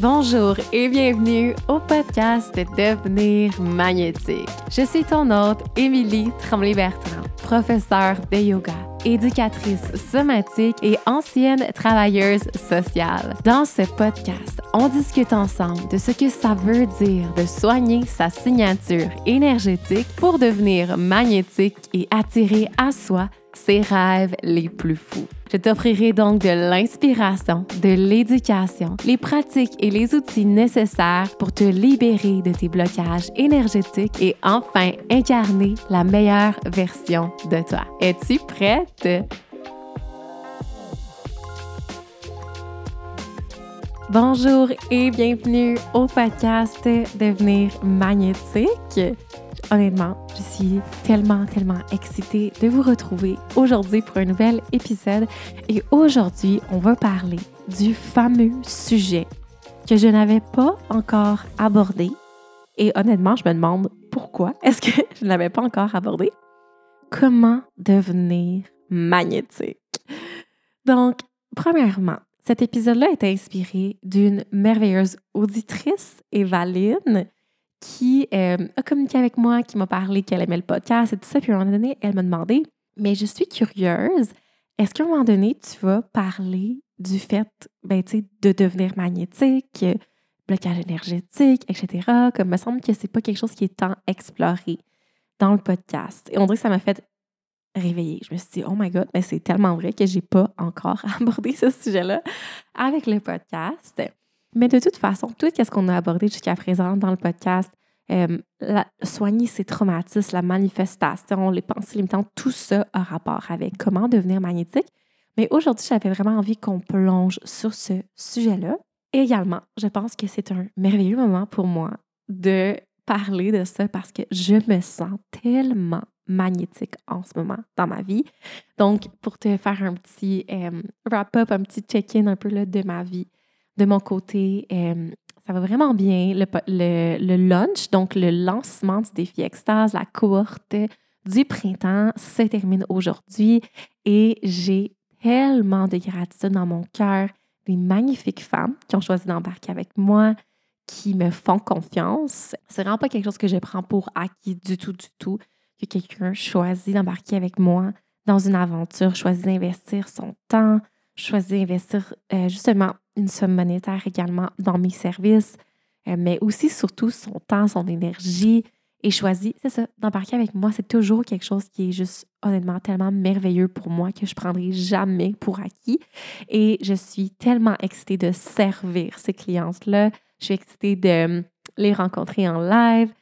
Bonjour et bienvenue au podcast Devenir magnétique. Je suis ton hôte, Émilie Tremblay-Bertrand, professeure de yoga, éducatrice somatique et ancienne travailleuse sociale. Dans ce podcast, on discute ensemble de ce que ça veut dire de soigner sa signature énergétique pour devenir magnétique et attirer à soi ses rêves les plus fous. Je t'offrirai donc de l'inspiration, de l'éducation, les pratiques et les outils nécessaires pour te libérer de tes blocages énergétiques et enfin incarner la meilleure version de toi. Es-tu prête? Bonjour et bienvenue au podcast Devenir magnétique honnêtement, je suis tellement, tellement excitée de vous retrouver aujourd'hui pour un nouvel épisode. Et aujourd'hui, on va parler du fameux sujet que je n'avais pas encore abordé. Et honnêtement, je me demande pourquoi est-ce que je ne l'avais pas encore abordé. Comment devenir magnétique? Donc, premièrement, cet épisode-là est inspiré d'une merveilleuse auditrice, Evaline, qui euh, a communiqué avec moi, qui m'a parlé qu'elle aimait le podcast et tout ça. Puis à un moment donné, elle m'a demandé Mais je suis curieuse, est-ce qu'à un moment donné, tu vas parler du fait ben, de devenir magnétique, blocage énergétique, etc. Comme me semble que c'est pas quelque chose qui est tant exploré dans le podcast. Et on dirait que ça m'a fait réveiller. Je me suis dit, oh my God, mais c'est tellement vrai que j'ai pas encore abordé ce sujet-là avec le podcast. Mais de toute façon, tout ce qu'on a abordé jusqu'à présent dans le podcast, euh, soigner ses traumatismes, la manifestation, les pensées limitantes, tout ça a rapport avec comment devenir magnétique. Mais aujourd'hui, j'avais vraiment envie qu'on plonge sur ce sujet-là. également, je pense que c'est un merveilleux moment pour moi de parler de ça parce que je me sens tellement magnétique en ce moment dans ma vie. Donc, pour te faire un petit euh, wrap-up, un petit check-in un peu là, de ma vie, de mon côté, euh, ça va vraiment bien. Le, le, launch, donc le lancement du défi Extase, la cohorte du printemps se termine aujourd'hui et j'ai tellement de gratitude dans mon cœur des magnifiques femmes qui ont choisi d'embarquer avec moi, qui me font confiance. C'est vraiment pas quelque chose que je prends pour acquis du tout, du tout, que quelqu'un choisit d'embarquer avec moi dans une aventure, choisit d'investir son temps, choisit d'investir euh, justement une somme monétaire également dans mes services, euh, mais aussi surtout son temps, son énergie et choisit, c'est ça, d'embarquer avec moi. C'est toujours quelque chose qui est juste honnêtement tellement merveilleux pour moi que je prendrai jamais pour acquis. Et je suis tellement excitée de servir ces clientes-là. Je suis excitée de les rencontrer en live.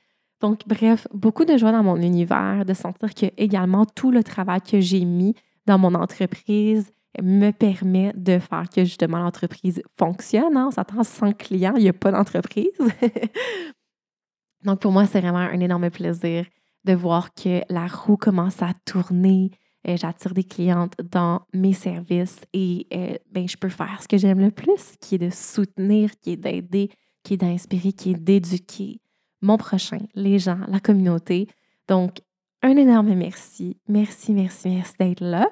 Donc, bref, beaucoup de joie dans mon univers, de sentir que également tout le travail que j'ai mis dans mon entreprise, me permet de faire que justement l'entreprise fonctionne. Hein. On s'attend sans client, il n'y a pas d'entreprise. Donc pour moi, c'est vraiment un énorme plaisir de voir que la roue commence à tourner. Euh, j'attire des clientes dans mes services et euh, ben, je peux faire ce que j'aime le plus, qui est de soutenir, qui est d'aider, qui est d'inspirer, qui est d'éduquer mon prochain, les gens, la communauté. Donc, un énorme merci. Merci, merci, merci d'être là.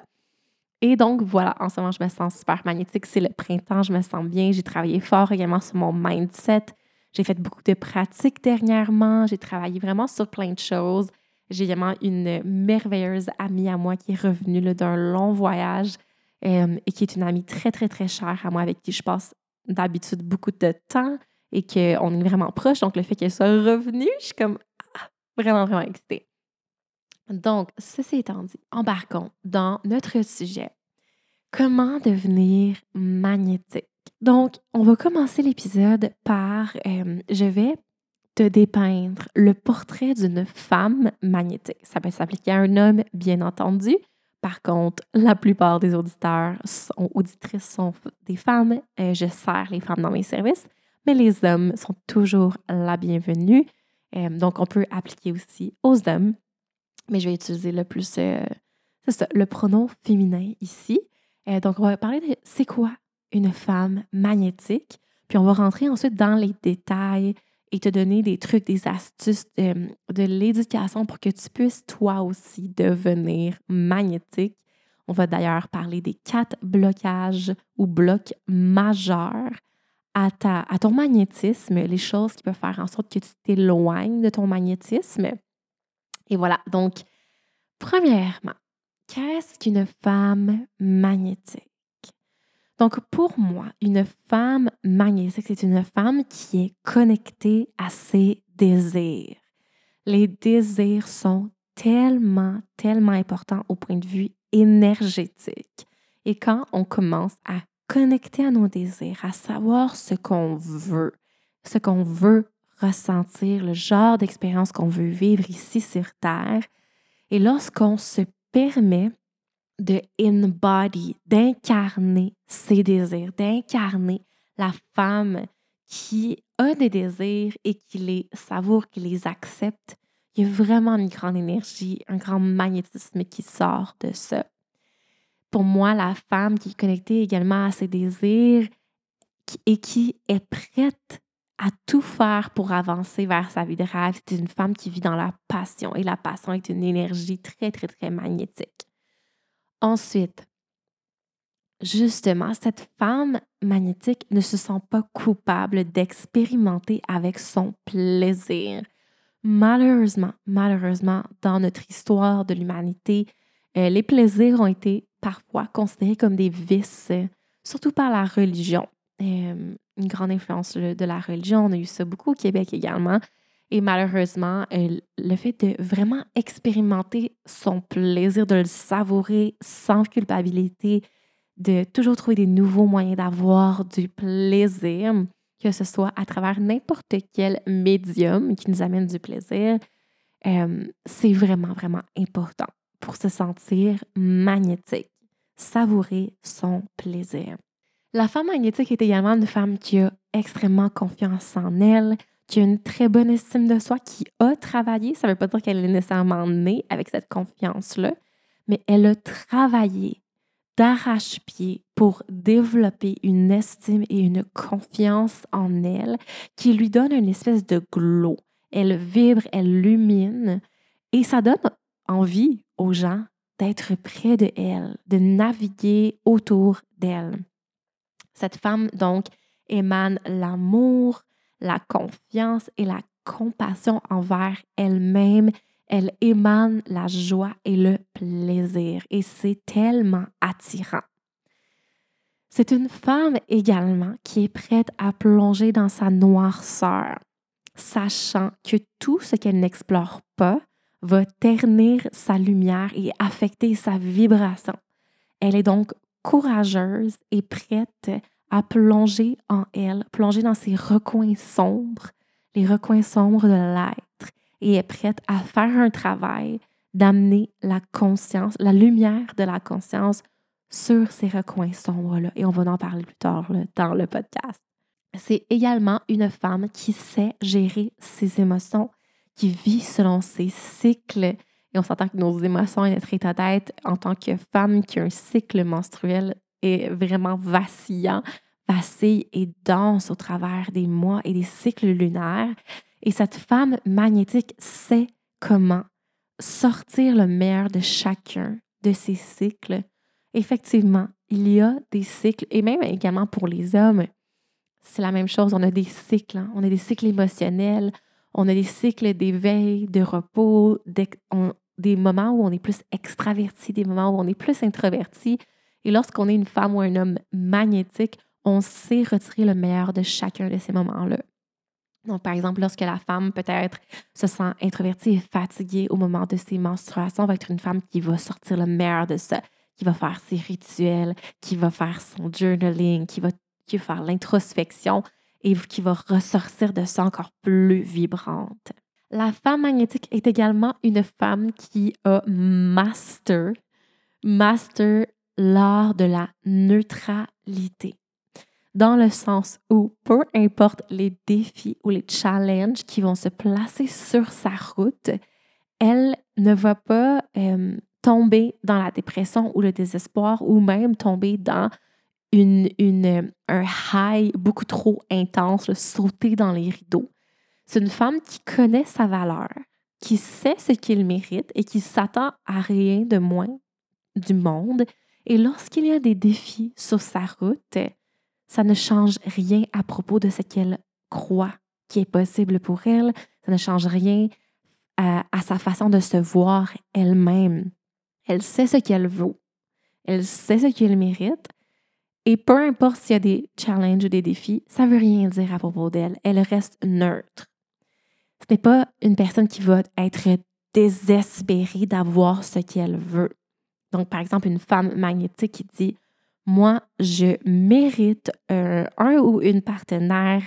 Et donc, voilà, en ce moment, je me sens super magnétique. C'est le printemps, je me sens bien. J'ai travaillé fort également sur mon mindset. J'ai fait beaucoup de pratiques dernièrement. J'ai travaillé vraiment sur plein de choses. J'ai également une merveilleuse amie à moi qui est revenue d'un long voyage euh, et qui est une amie très, très, très chère à moi avec qui je passe d'habitude beaucoup de temps et qu'on est vraiment proche. Donc, le fait qu'elle soit revenue, je suis comme ah, vraiment, vraiment excitée. Donc, ceci étant dit, embarquons dans notre sujet. Comment devenir magnétique? Donc, on va commencer l'épisode par, euh, je vais te dépeindre le portrait d'une femme magnétique. Ça peut s'appliquer à un homme, bien entendu. Par contre, la plupart des auditeurs sont auditrices sont des femmes. Euh, je sers les femmes dans mes services, mais les hommes sont toujours la bienvenue. Euh, donc, on peut appliquer aussi aux hommes mais je vais utiliser le plus, euh, le pronom féminin ici. Euh, donc, on va parler de c'est quoi une femme magnétique, puis on va rentrer ensuite dans les détails et te donner des trucs, des astuces de, de l'éducation pour que tu puisses toi aussi devenir magnétique. On va d'ailleurs parler des quatre blocages ou blocs majeurs à, ta, à ton magnétisme, les choses qui peuvent faire en sorte que tu t'éloignes de ton magnétisme. Et voilà, donc, premièrement, qu'est-ce qu'une femme magnétique? Donc, pour moi, une femme magnétique, c'est une femme qui est connectée à ses désirs. Les désirs sont tellement, tellement importants au point de vue énergétique. Et quand on commence à connecter à nos désirs, à savoir ce qu'on veut, ce qu'on veut ressentir, le genre d'expérience qu'on veut vivre ici sur Terre, et lorsqu'on se permet de embody, d'incarner ses désirs, d'incarner la femme qui a des désirs et qui les savoure, qui les accepte, il y a vraiment une grande énergie, un grand magnétisme qui sort de ça. Pour moi, la femme qui est connectée également à ses désirs et qui est prête à tout faire pour avancer vers sa vie de rêve, c'est une femme qui vit dans la passion et la passion est une énergie très, très, très magnétique. Ensuite, justement, cette femme magnétique ne se sent pas coupable d'expérimenter avec son plaisir. Malheureusement, malheureusement, dans notre histoire de l'humanité, euh, les plaisirs ont été parfois considérés comme des vices, surtout par la religion. Euh, une grande influence de la religion, on a eu ça beaucoup au Québec également. Et malheureusement, le fait de vraiment expérimenter son plaisir, de le savourer sans culpabilité, de toujours trouver des nouveaux moyens d'avoir du plaisir, que ce soit à travers n'importe quel médium qui nous amène du plaisir, euh, c'est vraiment, vraiment important pour se sentir magnétique, savourer son plaisir. La femme magnétique est également une femme qui a extrêmement confiance en elle, qui a une très bonne estime de soi, qui a travaillé. Ça ne veut pas dire qu'elle est nécessairement née avec cette confiance-là, mais elle a travaillé d'arrache-pied pour développer une estime et une confiance en elle qui lui donne une espèce de glow. Elle vibre, elle lumine et ça donne envie aux gens d'être près de elle, de naviguer autour d'elle. Cette femme, donc, émane l'amour, la confiance et la compassion envers elle-même elle émane la joie et le plaisir et c'est tellement attirant. C'est une femme également qui est prête à plonger dans sa noirceur, sachant que tout ce qu'elle n'explore pas va ternir sa lumière et affecter sa vibration. Elle est donc courageuse et prête à plonger en elle, plonger dans ses recoins sombres, les recoins sombres de l'être, et est prête à faire un travail d'amener la conscience, la lumière de la conscience sur ces recoins sombres-là. Et on va en parler plus tard dans le podcast. C'est également une femme qui sait gérer ses émotions, qui vit selon ses cycles. Et on s'entend que nos émotions et notre état d'être en tant que femme qui a un cycle menstruel est vraiment vacillant, vacille et danse au travers des mois et des cycles lunaires. Et cette femme magnétique sait comment sortir le meilleur de chacun de ces cycles. Effectivement, il y a des cycles, et même également pour les hommes, c'est la même chose. On a des cycles. Hein. On a des cycles émotionnels, on a des cycles d'éveil, de repos, des moments où on est plus extraverti, des moments où on est plus introverti. Et lorsqu'on est une femme ou un homme magnétique, on sait retirer le meilleur de chacun de ces moments-là. Donc, par exemple, lorsque la femme peut-être se sent introvertie et fatiguée au moment de ses menstruations, va être une femme qui va sortir le meilleur de ça, qui va faire ses rituels, qui va faire son journaling, qui va, qui va faire l'introspection et qui va ressortir de ça encore plus vibrante. La femme magnétique est également une femme qui a master, master l'art de la neutralité dans le sens où peu importe les défis ou les challenges qui vont se placer sur sa route, elle ne va pas tomber dans la dépression ou le désespoir ou même tomber dans une, une, un high beaucoup trop intense, sauter dans les rideaux. C'est une femme qui connaît sa valeur, qui sait ce qu'il mérite et qui s'attend à rien de moins du monde Et lorsqu'il y a des défis sur sa route, ça ne change rien à propos de ce qu'elle croit qui est possible pour elle. Ça ne change rien à, sa façon de se voir elle-même. Elle sait ce qu'elle vaut. Elle sait ce qu'elle mérite. Et peu importe s'il y a des challenges ou des défis, ça ne veut rien dire à propos d'elle. Elle reste neutre. Ce n'est pas une personne qui va être désespérée d'avoir ce qu'elle veut. Donc, par exemple, une femme magnétique qui dit Moi, je mérite un, ou une partenaire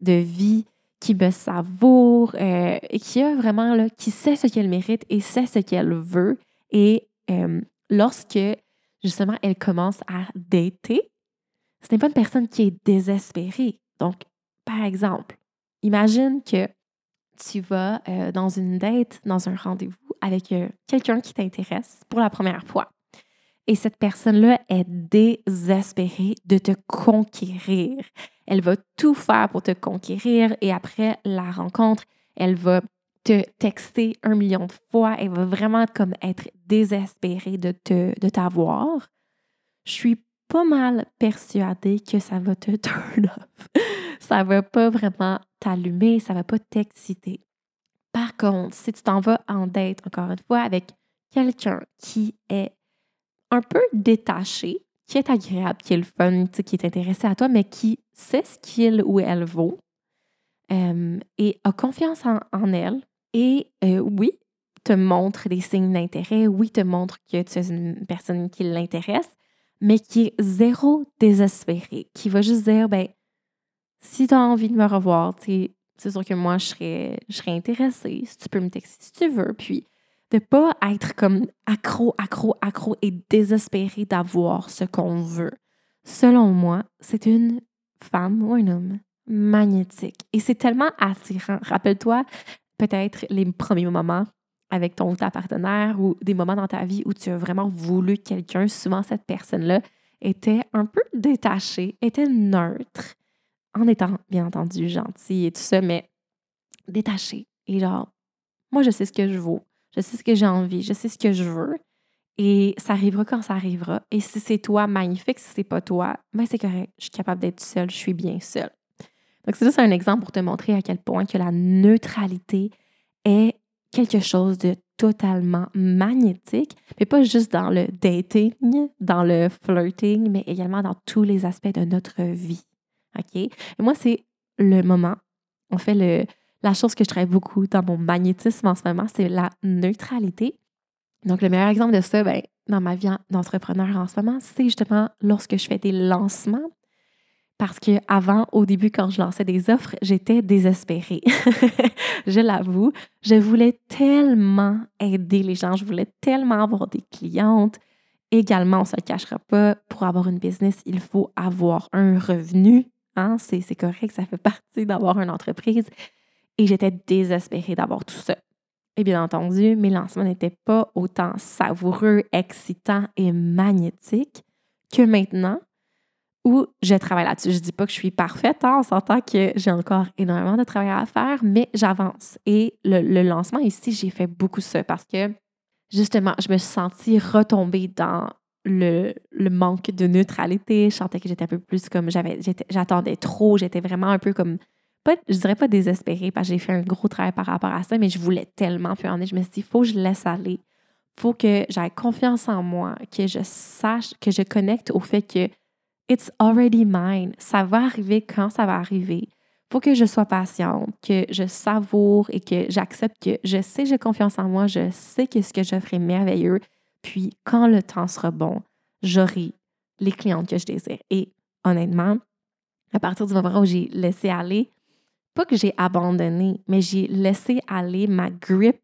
de vie qui me savoure euh, et qui a vraiment, qui sait ce qu'elle mérite et sait ce qu'elle veut. Et euh, lorsque, justement, elle commence à dater, ce n'est pas une personne qui est désespérée. Donc, par exemple, imagine que tu vas euh, dans une date, dans un rendez-vous avec quelqu'un qui t'intéresse pour la première fois. Et cette personne-là est désespérée de te conquérir. Elle va tout faire pour te conquérir et après la rencontre, elle va te texter un million de fois. Elle va vraiment comme être désespérée de te de t'avoir. Je suis pas mal persuadée que ça va te turn off. ça va pas vraiment t'allumer, ça va pas t'exciter. Par contre, si tu t'en vas en date, encore une fois, avec quelqu'un qui est un peu détaché, qui est agréable, qui est le fun, qui est intéressé à toi, mais qui sait ce qu'il ou elle vaut euh, et a confiance en, elle. Et euh, oui, te montre des signes d'intérêt, oui, te montre que tu es une personne qui l'intéresse, mais qui est zéro désespéré, qui va juste dire, ben, si tu as envie de me revoir, c'est sûr que moi, je serais, je serais intéressée, si tu peux me texter si tu veux, puis de pas être comme accro, accro, accro et désespéré d'avoir ce qu'on veut. Selon moi, c'est une femme ou un homme magnétique. Et c'est tellement attirant. Rappelle-toi peut-être les premiers moments avec ton ou ta partenaire ou des moments dans ta vie où tu as vraiment voulu quelqu'un. Souvent, cette personne-là était un peu détachée, était neutre, en étant bien entendu gentille et tout ça, mais détachée. Et genre, moi, je sais ce que je vaux je sais ce que j'ai envie, je sais ce que je veux. Et ça arrivera quand ça arrivera. Et si c'est toi, magnifique. Si c'est pas toi, ben c'est correct. Je suis capable d'être seule, je suis bien seule. Donc, c'est juste un exemple pour te montrer à quel point que la neutralité est quelque chose de totalement magnétique, mais pas juste dans le dating, dans le flirting, mais également dans tous les aspects de notre vie. OK? Et moi, c'est le moment, on fait la chose que je travaille beaucoup dans mon magnétisme en ce moment, c'est la neutralité. Donc, le meilleur exemple de ça, ben, dans ma vie d'entrepreneur en ce moment, c'est justement lorsque je fais des lancements. Parce que avant, au début, quand je lançais des offres, j'étais désespérée. je l'avoue, je voulais tellement aider les gens, je voulais tellement avoir des clientes. Également, on ne se cachera pas, pour avoir une business, il faut avoir un revenu. Hein? C'est correct, ça fait partie d'avoir une entreprise et j'étais désespérée d'avoir tout ça. Et bien entendu, mes lancements n'étaient pas autant savoureux, excitants et magnétiques que maintenant où je travaille là-dessus. Je ne dis pas que je suis parfaite, hein, on s'entend que j'ai encore énormément de travail à faire, mais j'avance. Et le, lancement ici, j'ai fait beaucoup ça parce que justement, je me suis sentie retomber dans le, manque de neutralité. Je sentais que j'étais un peu plus comme j'avais, j'attendais trop, j'étais vraiment un peu comme pas, je dirais pas désespérée parce que j'ai fait un gros travail par rapport à ça, mais je voulais tellement. Puis en je me suis dit, il faut que je laisse aller. Faut que j'aie confiance en moi, que je sache, que je connecte au fait que it's already mine. Ça va arriver quand ça va arriver. Faut que je sois patiente, que je savoure et que j'accepte que je sais j'ai confiance en moi, je sais que ce que je ferai merveilleux. Puis quand le temps sera bon, j'aurai les clientes que je désire. Et honnêtement, à partir du moment où j'ai laissé aller, pas que j'ai abandonné, mais j'ai laissé aller ma grip,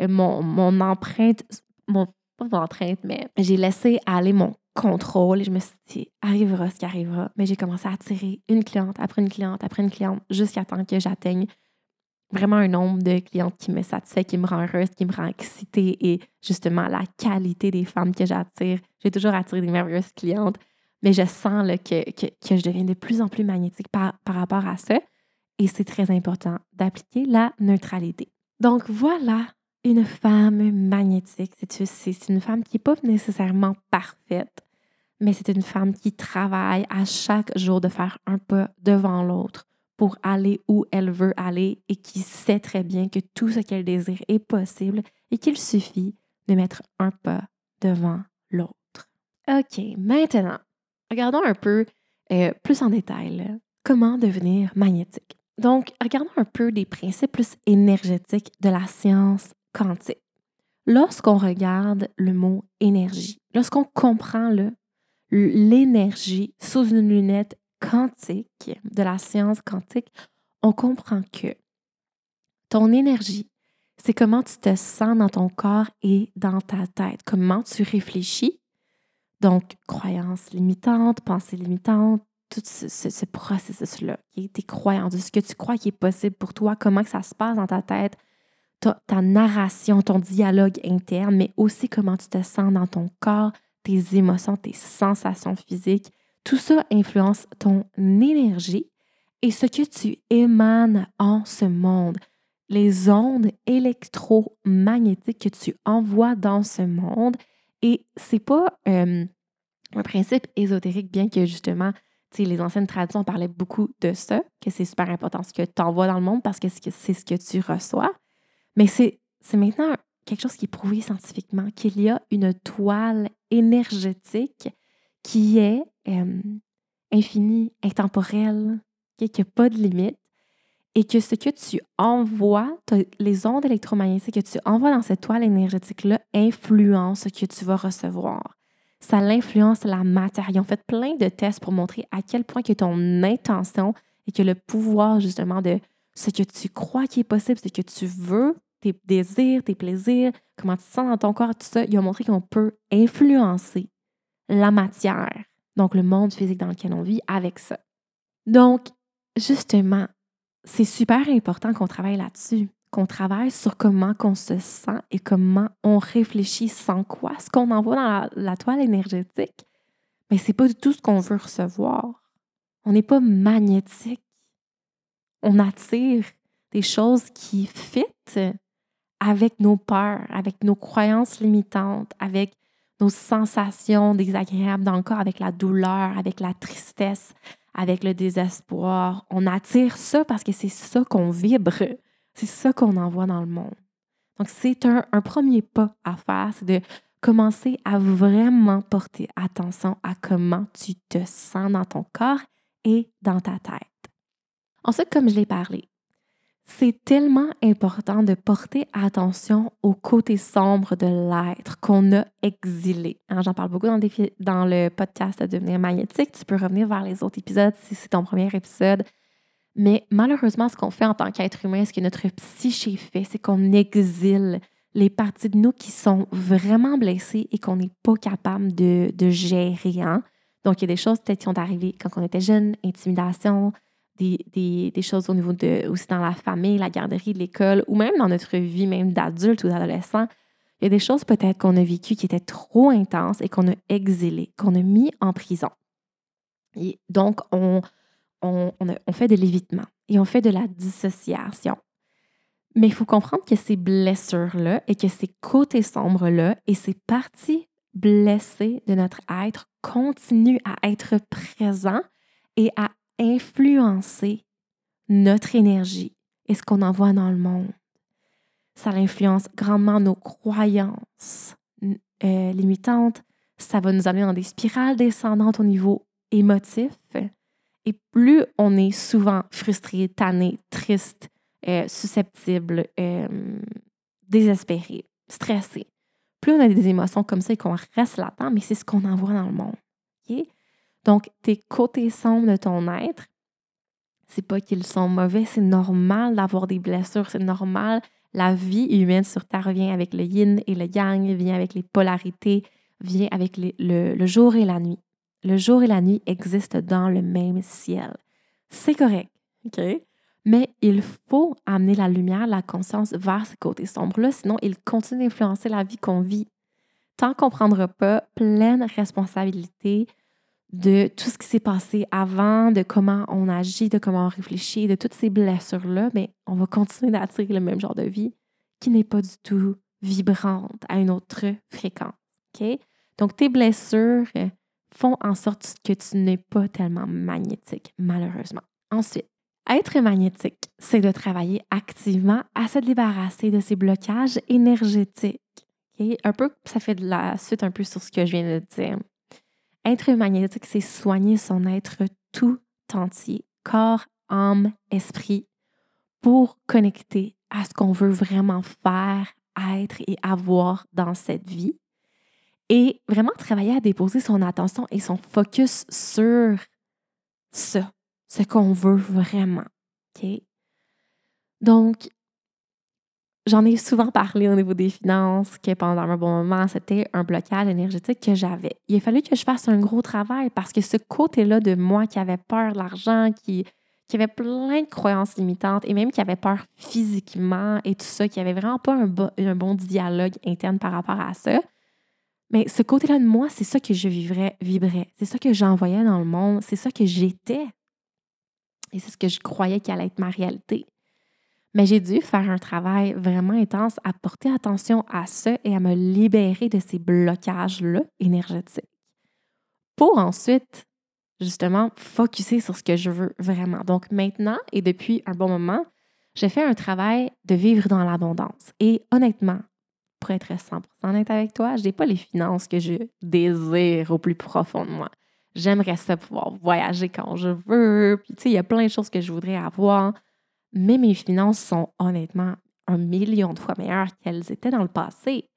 euh, mon, mon empreinte, mon, pas mon empreinte, mais j'ai laissé aller mon contrôle et je me suis dit, arrivera ce qui arrivera. Mais j'ai commencé à attirer une cliente après une cliente après une cliente jusqu'à temps que j'atteigne vraiment un nombre de clientes qui me satisfait, qui me rend heureuse, qui me rend excitée et justement la qualité des femmes que j'attire. J'ai toujours attiré des merveilleuses clientes, mais je sens que, que, que, je deviens de plus en plus magnétique par, par rapport à ça et c'est très important d'appliquer la neutralité. Donc voilà une femme magnétique. C'est une femme qui n'est pas nécessairement parfaite. Mais c'est une femme qui travaille à chaque jour de faire un pas devant l'autre pour aller où elle veut aller et qui sait très bien que tout ce qu'elle désire est possible et qu'il suffit de mettre un pas devant l'autre. OK, maintenant, regardons un peu euh, plus en détail comment devenir magnétique. Donc, regardons un peu des principes plus énergétiques de la science quantique. Lorsqu'on regarde le mot énergie, lorsqu'on comprend l'énergie sous une lunette quantique, de la science quantique, on comprend que ton énergie, c'est comment tu te sens dans ton corps et dans ta tête, comment tu réfléchis. Donc, croyances limitantes, pensées limitantes, tout ce, processus-là, tes croyances, ce que tu crois qui est possible pour toi, comment ça se passe dans ta tête, ta, narration, ton dialogue interne, mais aussi comment tu te sens dans ton corps, tes émotions, tes sensations physiques. Tout ça influence ton énergie et ce que tu émanes en ce monde. Les ondes électromagnétiques que tu envoies dans ce monde. Et c'est pas euh, un principe ésotérique, bien que justement les anciennes traditions parlaient beaucoup de ça, que c'est super important ce que tu envoies dans le monde parce que c'est ce que tu reçois. Mais c'est maintenant quelque chose qui est prouvé scientifiquement, qu'il y a une toile énergétique qui est euh, infinie, intemporelle, qui n'a pas de limite, et que ce que tu envoies, les ondes électromagnétiques que tu envoies dans cette toile énergétique-là influencent ce que tu vas recevoir ça l'influence la matière. Ils ont fait plein de tests pour montrer à quel point que ton intention et que le pouvoir justement de ce que tu crois qui est possible, ce que tu veux, tes désirs, tes plaisirs, comment tu te sens dans ton corps, tout ça, ils ont montré qu'on peut influencer la matière, donc le monde physique dans lequel on vit avec ça. Donc, justement, c'est super important qu'on travaille là-dessus qu'on travaille sur comment qu'on se sent et comment on réfléchit sans quoi. Ce qu'on envoie dans la, toile énergétique, mais c'est pas du tout ce qu'on veut recevoir. On n'est pas magnétique. On attire des choses qui fitent avec nos peurs, avec nos croyances limitantes, avec nos sensations désagréables dans le corps, avec la douleur, avec la tristesse, avec le désespoir. On attire ça parce que c'est ça qu'on vibre. C'est ça qu'on envoie dans le monde. Donc, c'est un, premier pas à faire, c'est de commencer à vraiment porter attention à comment tu te sens dans ton corps et dans ta tête. Ensuite, comme je l'ai parlé, c'est tellement important de porter attention au côté sombre de l'être qu'on a exilé. Hein, j'en parle beaucoup dans, le podcast de Devenir magnétique. Tu peux revenir vers les autres épisodes si c'est ton premier épisode. Mais malheureusement, ce qu'on fait en tant qu'être humain, ce que notre psyché fait, c'est qu'on exile les parties de nous qui sont vraiment blessées et qu'on n'est pas capable de, gérer. Hein. Donc, il y a des choses qui sont arrivées quand on était jeune, intimidation, des, des, choses au niveau de, aussi dans la famille, la garderie, l'école, ou même dans notre vie même d'adulte ou d'adolescent. Il y a des choses peut-être qu'on a vécues qui étaient trop intenses et qu'on a exilées, qu'on a mis en prison. Et donc, on, on, fait de l'évitement et on fait de la dissociation. Mais il faut comprendre que ces blessures-là et que ces côtés sombres-là et ces parties blessées de notre être continuent à être présents et à influencer notre énergie et ce qu'on envoie dans le monde. Ça influence grandement nos croyances euh, limitantes. Ça va nous amener dans des spirales descendantes au niveau émotif. Et plus on est souvent frustré, tanné, triste, euh, susceptible, euh, désespéré, stressé, plus on a des émotions comme ça et qu'on reste là-dedans, mais c'est ce qu'on envoie dans le monde. Donc, tes côtés sombres de ton être, c'est pas qu'ils sont mauvais, c'est normal d'avoir des blessures, c'est normal. La vie humaine sur Terre vient avec le yin et le yang, vient avec les polarités, vient avec le jour et la nuit le jour et la nuit existent dans le même ciel. C'est correct, OK? Mais il faut amener la lumière, la conscience vers ce côté sombre-là, sinon il continue d'influencer la vie qu'on vit. Tant qu'on ne prendra pas pleine responsabilité de tout ce qui s'est passé avant, de comment on agit, de comment on réfléchit, de toutes ces blessures-là, mais on va continuer d'attirer le même genre de vie qui n'est pas du tout vibrante à une autre fréquence. Donc, tes blessures, font en sorte que tu n'es pas tellement magnétique, malheureusement. Ensuite, être magnétique, c'est de travailler activement à se débarrasser de ces blocages énergétiques. Un peu, ça fait de la suite un peu sur ce que je viens de dire. Être magnétique, c'est soigner son être tout entier, corps, âme, esprit, pour connecter à ce qu'on veut vraiment faire, être et avoir dans cette vie. Et vraiment travailler à déposer son attention et son focus sur ça, ce qu'on veut vraiment. Donc, j'en ai souvent parlé au niveau des finances, que pendant un bon moment, c'était un blocage énergétique que j'avais. Il a fallu que je fasse un gros travail parce que ce côté-là de moi qui avait peur de l'argent, qui, qui avait plein de croyances limitantes et même qui avait peur physiquement et tout ça, qui avait vraiment pas un, bon dialogue interne par rapport à ça. Mais ce côté-là de moi, c'est ça que je vivrais, vibrais. C'est ça que j'envoyais dans le monde. C'est ça que j'étais. Et c'est ce que je croyais qu'elle allait être ma réalité. Mais j'ai dû faire un travail vraiment intense à porter attention à ça et à me libérer de ces blocages-là énergétiques pour ensuite, justement, focuser sur ce que je veux vraiment. Donc maintenant et depuis un bon moment, j'ai fait un travail de vivre dans l'abondance. Et honnêtement, pour être 100% honnête avec toi, je n'ai pas les finances que je désire au plus profond de moi. J'aimerais ça pouvoir voyager quand je veux. Puis, tu sais, il y a plein de choses que je voudrais avoir mais mes finances sont honnêtement un million de fois meilleures qu'elles étaient dans le passé.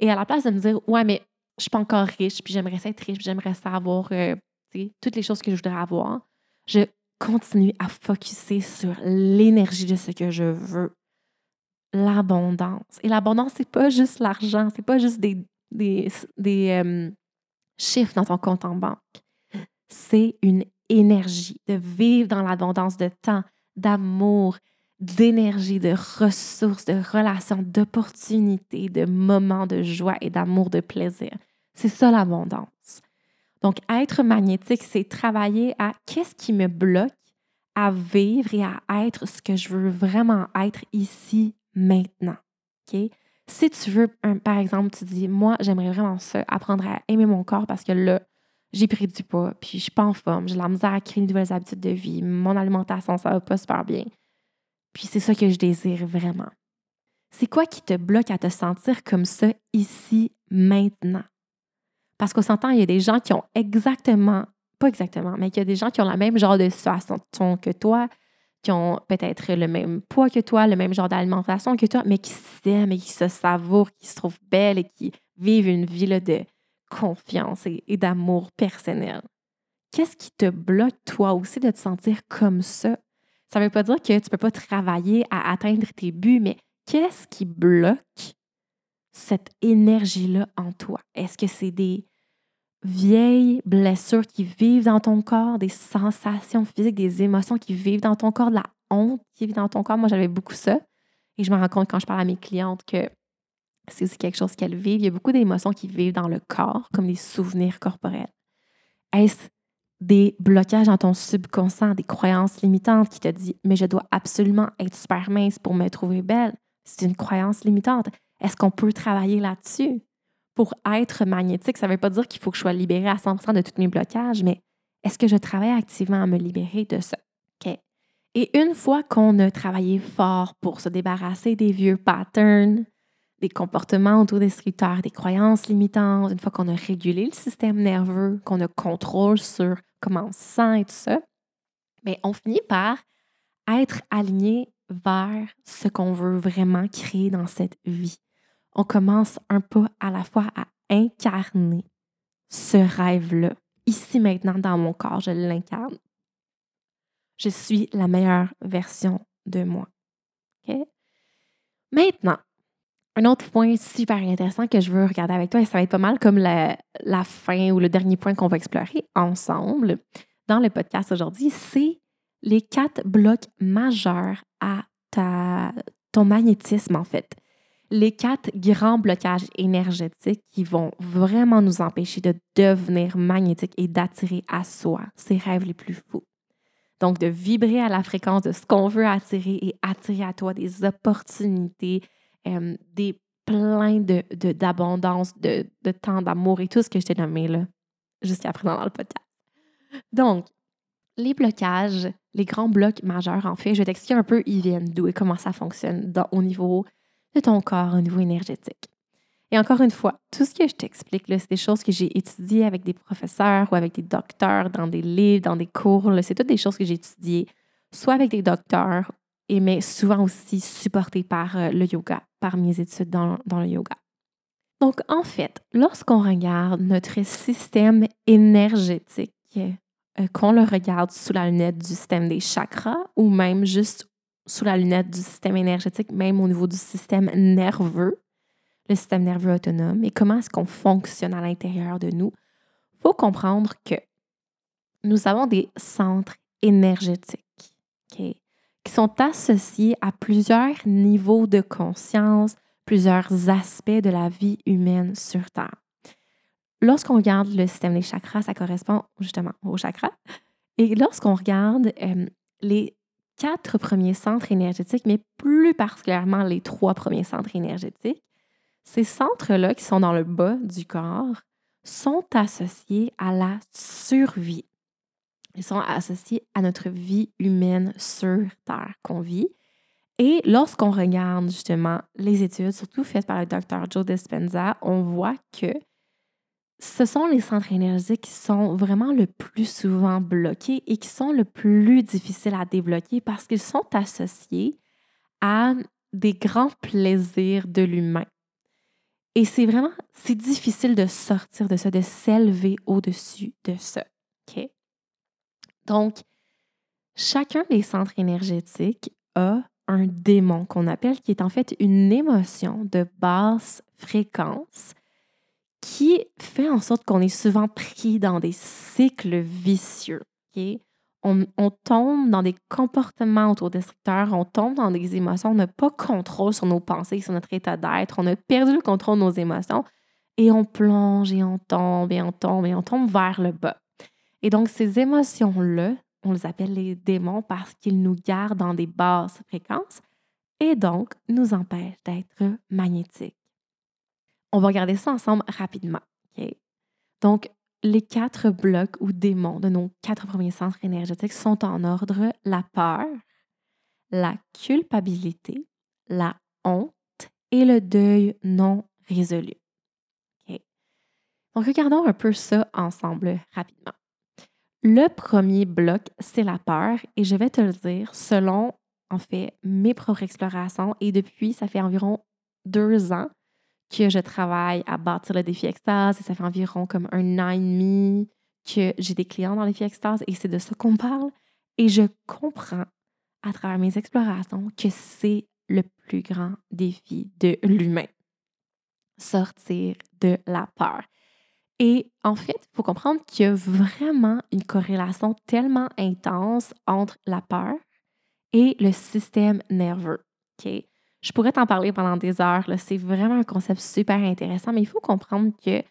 Et à la place de me dire, ouais, mais je suis pas encore riche, puis j'aimerais être riche, puis j'aimerais ça avoir euh, toutes les choses que je voudrais avoir, je continue à focuser sur l'énergie de ce que je veux. L'abondance. Et l'abondance, c'est pas juste l'argent, c'est pas juste des, des, euh, chiffres dans ton compte en banque. C'est une énergie de vivre dans l'abondance de temps, d'amour, d'énergie, de ressources, de relations, d'opportunités, de moments de joie et d'amour, de plaisir. C'est ça l'abondance. Donc, être magnétique, c'est travailler à qu'est-ce qui me bloque à vivre et à être ce que je veux vraiment être ici, maintenant. Si tu veux, par exemple, tu dis, moi, j'aimerais vraiment ça, apprendre à aimer mon corps parce que là, j'ai pris du poids, puis je suis pas en forme, j'ai la misère à créer de nouvelles habitudes de vie, mon alimentation, ça va pas super bien. Puis c'est ça que je désire vraiment. C'est quoi qui te bloque à te sentir comme ça ici, maintenant? Parce qu'on s'entend, il y a des gens qui ont exactement, pas exactement, mais il y a des gens qui ont le même genre de situation que toi, qui ont peut-être le même poids que toi, le même genre d'alimentation que toi, mais qui s'aiment et qui se savourent, qui se trouvent belles et qui vivent une vie de confiance et, d'amour personnel. Qu'est-ce qui te bloque, toi aussi, de te sentir comme ça? Ça ne veut pas dire que tu ne peux pas travailler à atteindre tes buts, mais qu'est-ce qui bloque cette énergie-là en toi? Est-ce que c'est des vieilles blessures qui vivent dans ton corps, des sensations physiques, des émotions qui vivent dans ton corps, de la honte qui vit dans ton corps? Moi, j'avais beaucoup ça. Et je me rends compte quand je parle à mes clientes que c'est aussi quelque chose qu'elles vivent. Il y a beaucoup d'émotions qui vivent dans le corps, comme des souvenirs corporels. Est-ce des blocages dans ton subconscient, des croyances limitantes qui te disent Mais je dois absolument être super mince pour me trouver belle? C'est une croyance limitante. Est-ce qu'on peut travailler là-dessus? Pour être magnétique, ça ne veut pas dire qu'il faut que je sois libérée à 100% de tous mes blocages, mais est-ce que je travaille activement à me libérer de ça? Et une fois qu'on a travaillé fort pour se débarrasser des vieux patterns, des comportements autodestructeurs, des croyances limitantes, une fois qu'on a régulé le système nerveux, qu'on a contrôle sur comment on se sent et tout ça, mais on finit par être aligné vers ce qu'on veut vraiment créer dans cette vie. On commence un peu à la fois à incarner ce rêve-là. Ici maintenant dans mon corps, je l'incarne. Je suis la meilleure version de moi. Maintenant, un autre point super intéressant que je veux regarder avec toi, et ça va être pas mal comme la, fin ou le dernier point qu'on va explorer ensemble dans le podcast aujourd'hui, c'est les quatre blocs majeurs à ta, ton magnétisme, en fait. Les quatre grands blocages énergétiques qui vont vraiment nous empêcher de devenir magnétique et d'attirer à soi ses rêves les plus fous. Donc, de vibrer à la fréquence de ce qu'on veut attirer et attirer à toi des opportunités, euh, des pleins d'abondance, de, de, de, temps, d'amour et tout ce que je t'ai nommé là. jusqu'à présent dans le podcast. Donc, les blocages, les grands blocs majeurs, en fait, je vais t'expliquer un peu ils viennent d'où et comment ça fonctionne au niveau de ton corps, au niveau énergétique. Et encore une fois, tout ce que je t'explique, c'est des choses que j'ai étudiées avec des professeurs ou avec des docteurs, dans des livres, dans des cours. C'est toutes des choses que j'ai étudiées, soit avec des docteurs, et mais souvent aussi supportées par euh, le yoga, par mes études dans, le yoga. Donc, en fait, lorsqu'on regarde notre système énergétique, euh, qu'on le regarde sous la lunette du système des chakras ou même juste sous la lunette du système énergétique, même au niveau du système nerveux, le système nerveux autonome et comment est-ce qu'on fonctionne à l'intérieur de nous, il faut comprendre que nous avons des centres énergétiques qui sont associés à plusieurs niveaux de conscience, plusieurs aspects de la vie humaine sur Terre. Lorsqu'on regarde le système des chakras, ça correspond justement aux chakras. Et lorsqu'on regarde euh, les quatre premiers centres énergétiques, mais plus particulièrement les trois premiers centres énergétiques, ces centres-là qui sont dans le bas du corps sont associés à la survie. Ils sont associés à notre vie humaine sur Terre qu'on vit. Et lorsqu'on regarde justement les études, surtout faites par le docteur Joe Dispenza, on voit que ce sont les centres énergétiques qui sont vraiment le plus souvent bloqués et qui sont le plus difficiles à débloquer parce qu'ils sont associés à des grands plaisirs de l'humain. Et c'est vraiment, c'est difficile de sortir de ça, de s'élever au-dessus de ça. OK? Donc, chacun des centres énergétiques a un démon qu'on appelle, qui est en fait une émotion de basse fréquence qui fait en sorte qu'on est souvent pris dans des cycles vicieux. On, tombe dans des comportements autodestructeurs, on tombe dans des émotions, on n'a pas contrôle sur nos pensées, sur notre état d'être, on a perdu le contrôle de nos émotions et on plonge et on tombe et on tombe et on tombe vers le bas. Et donc, ces émotions-là, on les appelle les démons parce qu'ils nous gardent dans des basses fréquences et donc nous empêchent d'être magnétiques. On va regarder ça ensemble rapidement. Donc, les quatre blocs ou démons de nos quatre premiers centres énergétiques sont en ordre la peur, la culpabilité, la honte et le deuil non résolu. Donc, regardons un peu ça ensemble rapidement. Le premier bloc, c'est la peur et je vais te le dire selon, en fait, mes propres explorations et depuis, ça fait environ deux ans que je travaille à bâtir le défi extase et ça fait environ comme un an et demi que j'ai des clients dans le défi extase et c'est de ça qu'on parle. Et je comprends à travers mes explorations que c'est le plus grand défi de l'humain. Sortir de la peur. Et en fait, il faut comprendre qu'il y a vraiment une corrélation tellement intense entre la peur et le système nerveux. Je pourrais t'en parler pendant des heures. C'est vraiment un concept super intéressant, mais il faut comprendre que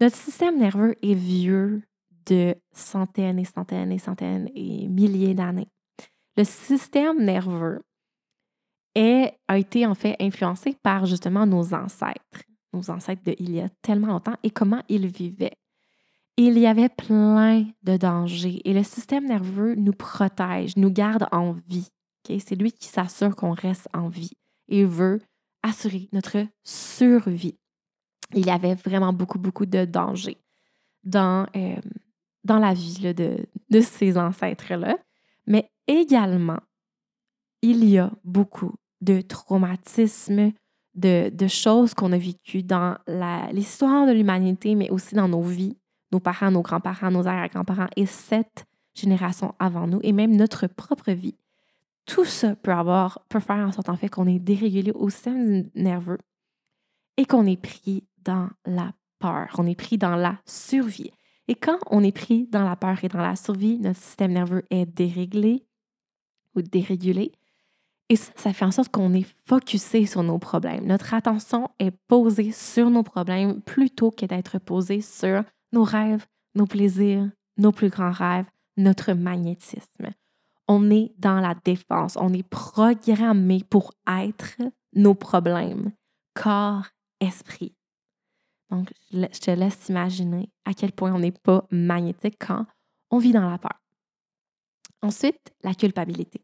notre système nerveux est vieux de centaines et centaines et centaines et milliers d'années. Le système nerveux a été en fait influencé par justement nos ancêtres, nos ancêtres de il y a tellement longtemps et comment ils vivaient. Il y avait plein de dangers et le système nerveux nous protège, nous garde en vie. C'est lui qui s'assure qu'on reste en vie et veut assurer notre survie. Il y avait vraiment beaucoup, beaucoup de dangers dans, euh, dans la vie de, de ces ancêtres-là, mais également, il y a beaucoup de traumatismes, de, choses qu'on a vécues dans l'histoire de l'humanité, mais aussi dans nos vies, nos parents, nos grands-parents, nos arrière-grands-parents et cette génération avant nous, et même notre propre vie tout ça peut, avoir, peut faire en sorte en fait qu'on est dérégulé au système nerveux et qu'on est pris dans la peur, on est pris dans la survie. Et quand on est pris dans la peur et dans la survie, notre système nerveux est déréglé ou dérégulé. Et ça, ça fait en sorte qu'on est focusé sur nos problèmes. Notre attention est posée sur nos problèmes plutôt que d'être posée sur nos rêves, nos plaisirs, nos plus grands rêves, notre magnétisme on est dans la défense. On est programmé pour être nos problèmes, corps, esprit. Donc, je te laisse imaginer à quel point on n'est pas magnétique quand on vit dans la peur. Ensuite, la culpabilité.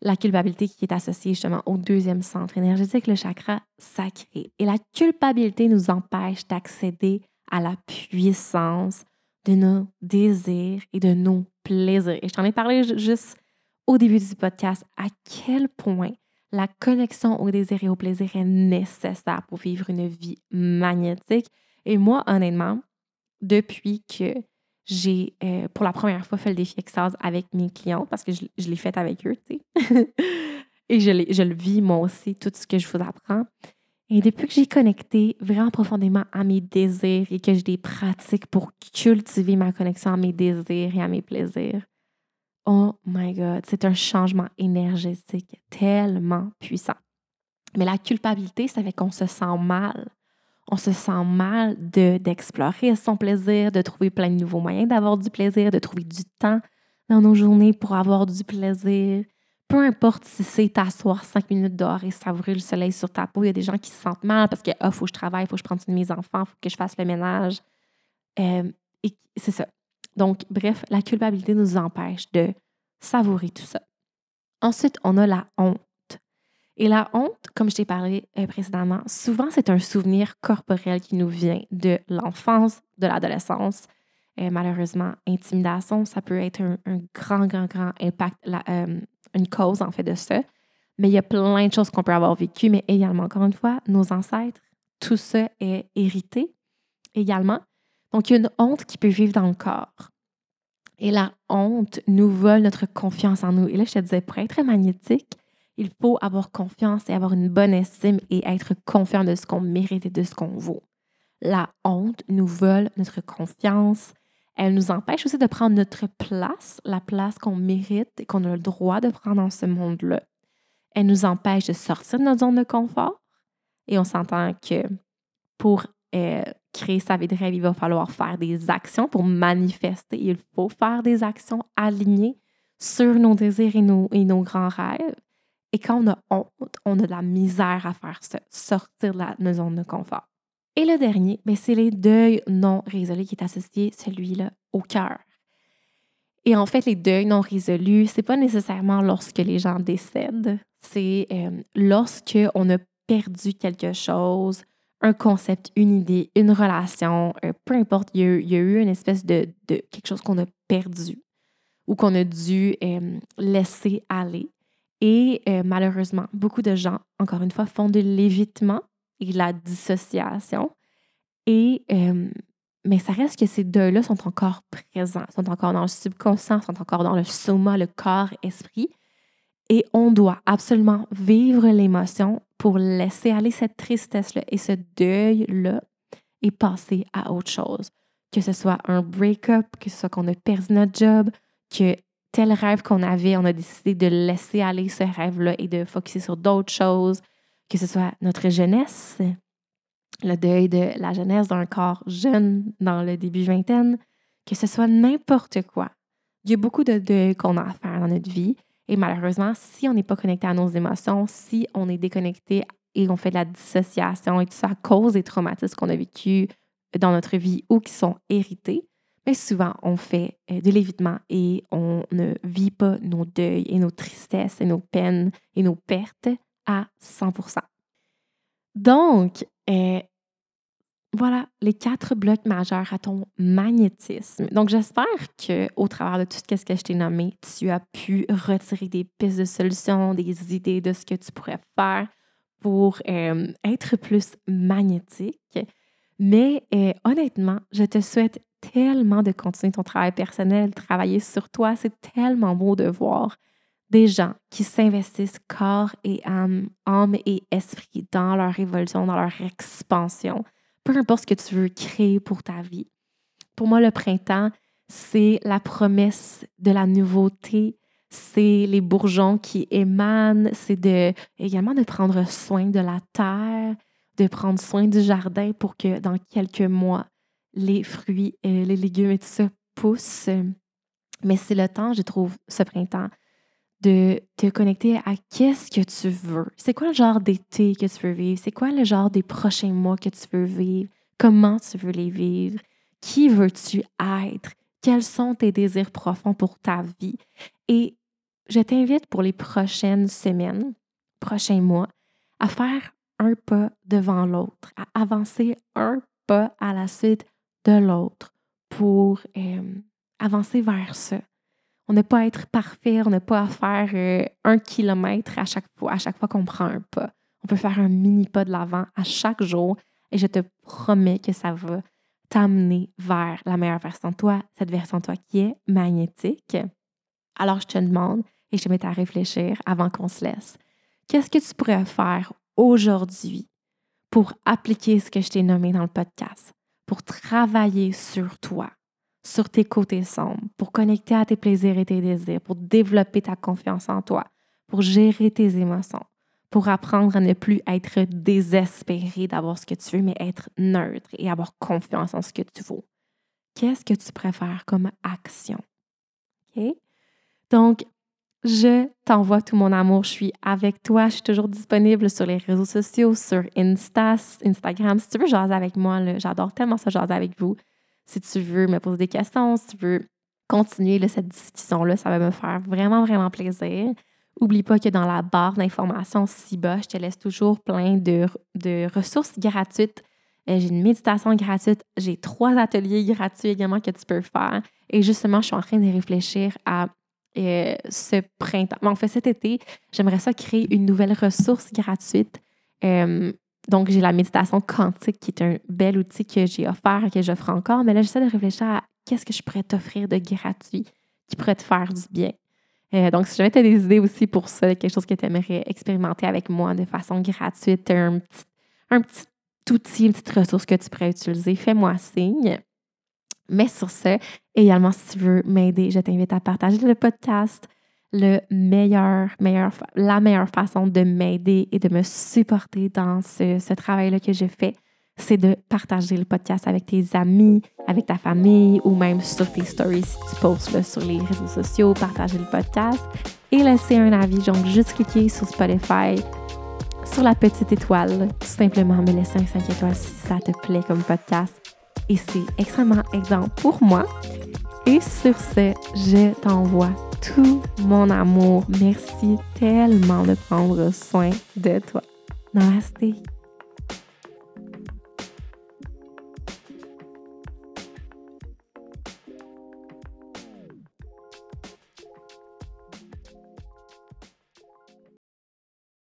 La culpabilité qui est associée justement au deuxième centre énergétique, le chakra sacré. Et la culpabilité nous empêche d'accéder à la puissance de nos désirs et de nos plaisirs. Et je t'en ai parlé juste au début du podcast à quel point la connexion au désir et au plaisir est nécessaire pour vivre une vie magnétique. Et moi, honnêtement, depuis que j'ai euh, pour la première fois fait le défi extase avec mes clients parce que je, l'ai fait avec eux, tu sais. et je, le vis moi aussi, tout ce que je vous apprends. Et depuis que j'ai connecté vraiment profondément à mes désirs et que j'ai des pratiques pour cultiver ma connexion à mes désirs et à mes plaisirs, oh my God, c'est un changement énergétique tellement puissant. Mais la culpabilité, ça fait qu'on se sent mal on se sent mal d'explorer son plaisir, de trouver plein de nouveaux moyens d'avoir du plaisir, de trouver du temps dans nos journées pour avoir du plaisir. Peu importe si c'est t'asseoir cinq minutes dehors et savourer le soleil sur ta peau, il y a des gens qui se sentent mal parce que ah, faut que je travaille, il faut que je prenne soin de mes enfants, il faut que je fasse le ménage. Euh, c'est ça. Donc, bref, la culpabilité nous empêche de savourer tout ça. Ensuite, on a la honte. Et la honte, comme je t'ai parlé euh, précédemment, souvent c'est un souvenir corporel qui nous vient de l'enfance, de l'adolescence. Euh, malheureusement, intimidation, ça peut être un, grand, grand, grand impact, euh, une cause en fait de ça. Mais il y a plein de choses qu'on peut avoir vécues, mais également, encore une fois, nos ancêtres, tout ça est hérité également. Donc, il y a une honte qui peut vivre dans le corps. Et la honte nous vole notre confiance en nous. Et là, je te disais, pour être magnétique, il faut avoir confiance et avoir une bonne estime et être confiant de ce qu'on mérite et de ce qu'on vaut. La honte nous vole notre confiance. Elle nous empêche aussi de prendre notre place, la place qu'on mérite et qu'on a le droit de prendre dans ce monde-là. Elle nous empêche de sortir de notre zone de confort. Et on s'entend que pour euh, créer sa vie de rêve, il va falloir faire des actions pour manifester. Il faut faire des actions alignées sur nos désirs et nos, et nos grands rêves. Et quand on a honte, on a de la misère à faire sortir de la zone de confort. Et le dernier, ben, c'est les deuils non résolus qui est associé, celui-là, au cœur. Et en fait, les deuils non résolus, c'est pas nécessairement lorsque les gens décèdent, c'est euh, lorsque on a perdu quelque chose, un concept, une idée, une relation, euh, peu importe, il y, a, eu une espèce de, quelque chose qu'on a perdu ou qu'on a dû euh, laisser aller. Et euh, malheureusement, beaucoup de gens, encore une fois, font de l'évitement et de la dissociation. Et, euh, mais ça reste que ces deux-là sont encore présents, sont encore dans le subconscient, sont encore dans le soma, le corps, esprit. Et on doit absolument vivre l'émotion pour laisser aller cette tristesse-là et ce deuil-là et passer à autre chose. Que ce soit un break-up, que ce soit qu'on a perdu notre job, que tel rêve qu'on avait, on a décidé de laisser aller ce rêve-là et de focuser sur d'autres choses, que ce soit notre jeunesse, le deuil de la jeunesse d'un corps jeune dans le début vingtaine, que ce soit n'importe quoi. Il y a beaucoup de deuil qu'on a à faire dans notre vie et malheureusement, si on n'est pas connecté à nos émotions, si on est déconnecté et on fait de la dissociation et tout ça à cause des traumatismes qu'on a vécus dans notre vie ou qui sont hérités, souvent, on fait euh, de l'évitement et on ne vit pas nos deuils et nos tristesses et nos peines et nos pertes à 100% Donc, euh, voilà les quatre blocs majeurs à ton magnétisme. Donc, j'espère qu'au travers de tout ce que je t'ai nommé, tu as pu retirer des pistes de solutions, des idées de ce que tu pourrais faire pour euh, être plus magnétique. Mais honnêtement, je te souhaite tellement de continuer ton travail personnel, travailler sur toi. C'est tellement beau de voir des gens qui s'investissent corps et âme, âme et esprit dans leur évolution, dans leur expansion, peu importe ce que tu veux créer pour ta vie. Pour moi, le printemps, c'est la promesse de la nouveauté, c'est les bourgeons qui émanent, c'est également de prendre soin de la terre, de prendre soin du jardin pour que dans quelques mois, les fruits, et les légumes et tout ça poussent. Mais c'est le temps, je trouve, ce printemps, de te connecter à qu'est-ce que tu veux. C'est quoi le genre d'été que tu veux vivre? C'est quoi le genre des prochains mois que tu veux vivre? comment tu veux les vivre, qui veux-tu être, quels sont tes désirs profonds pour ta vie? Et je t'invite pour les prochaines semaines, prochains mois, à faire un pas devant l'autre, à avancer un pas à la suite de l'autre pour euh, avancer vers ça. On n'a pas à être parfait, on n'a pas à faire euh, un kilomètre à chaque fois, à chaque fois qu'on prend un pas. On peut faire un mini pas de l'avant à chaque jour et je te promets que ça va t'amener vers la meilleure version de toi, cette version de toi qui est magnétique. Alors, je te demande et je te mets à réfléchir avant qu'on se laisse. Qu'est-ce que tu pourrais faire aujourd'hui pour appliquer ce que je t'ai nommé dans le podcast, pour travailler sur toi, sur tes côtés sombres, pour connecter à tes plaisirs et tes désirs, pour développer ta confiance en toi, pour gérer tes émotions, pour apprendre à ne plus être désespéré d'avoir ce que tu veux, mais être neutre et avoir confiance en ce que tu veux. Qu'est-ce que tu préfères comme action? OK? Donc, je t'envoie tout mon amour. Je suis avec toi. Je suis toujours disponible sur les réseaux sociaux, sur Insta, Instagram. Si tu veux jaser avec moi, j'adore tellement ça jaser avec vous. Si tu veux me poser des questions, si tu veux continuer cette discussion-là, ça va me faire vraiment, vraiment plaisir. Oublie pas que dans la barre d'informations ci-bas, je te laisse toujours plein de, ressources gratuites. Euh, j'ai une méditation gratuite, j'ai trois ateliers gratuits également que tu peux faire. Et justement, je suis en train de réfléchir à euh, ce printemps. En fait, cet été, j'aimerais ça créer une nouvelle ressource gratuite. Euh, donc, j'ai la méditation quantique qui est un bel outil que j'ai offert et que j'offre encore. Mais là, j'essaie de réfléchir à qu'est-ce que je pourrais t'offrir de gratuit qui pourrait te faire du bien. Euh, donc, si jamais tu as des idées aussi pour ça, quelque chose que tu aimerais expérimenter avec moi de façon gratuite, un petit, un petit outil, une petite ressource que tu pourrais utiliser, fais-moi signe. Mais sur ce, également, si tu veux m'aider, je t'invite à partager le podcast. Le meilleur, meilleur, la meilleure façon de m'aider et de me supporter dans ce, travail-là que je fais, c'est de partager le podcast avec tes amis, avec ta famille ou même sur tes stories si tu postes sur les réseaux sociaux, partager le podcast et laisser un avis. Donc, juste cliquer sur Spotify, sur la petite étoile, tout simplement me laisser un 5 étoiles si ça te plaît comme podcast. Et c'est extrêmement aidant pour moi. Et sur ce, je t'envoie tout mon amour. Merci tellement de prendre soin de toi. Namaste.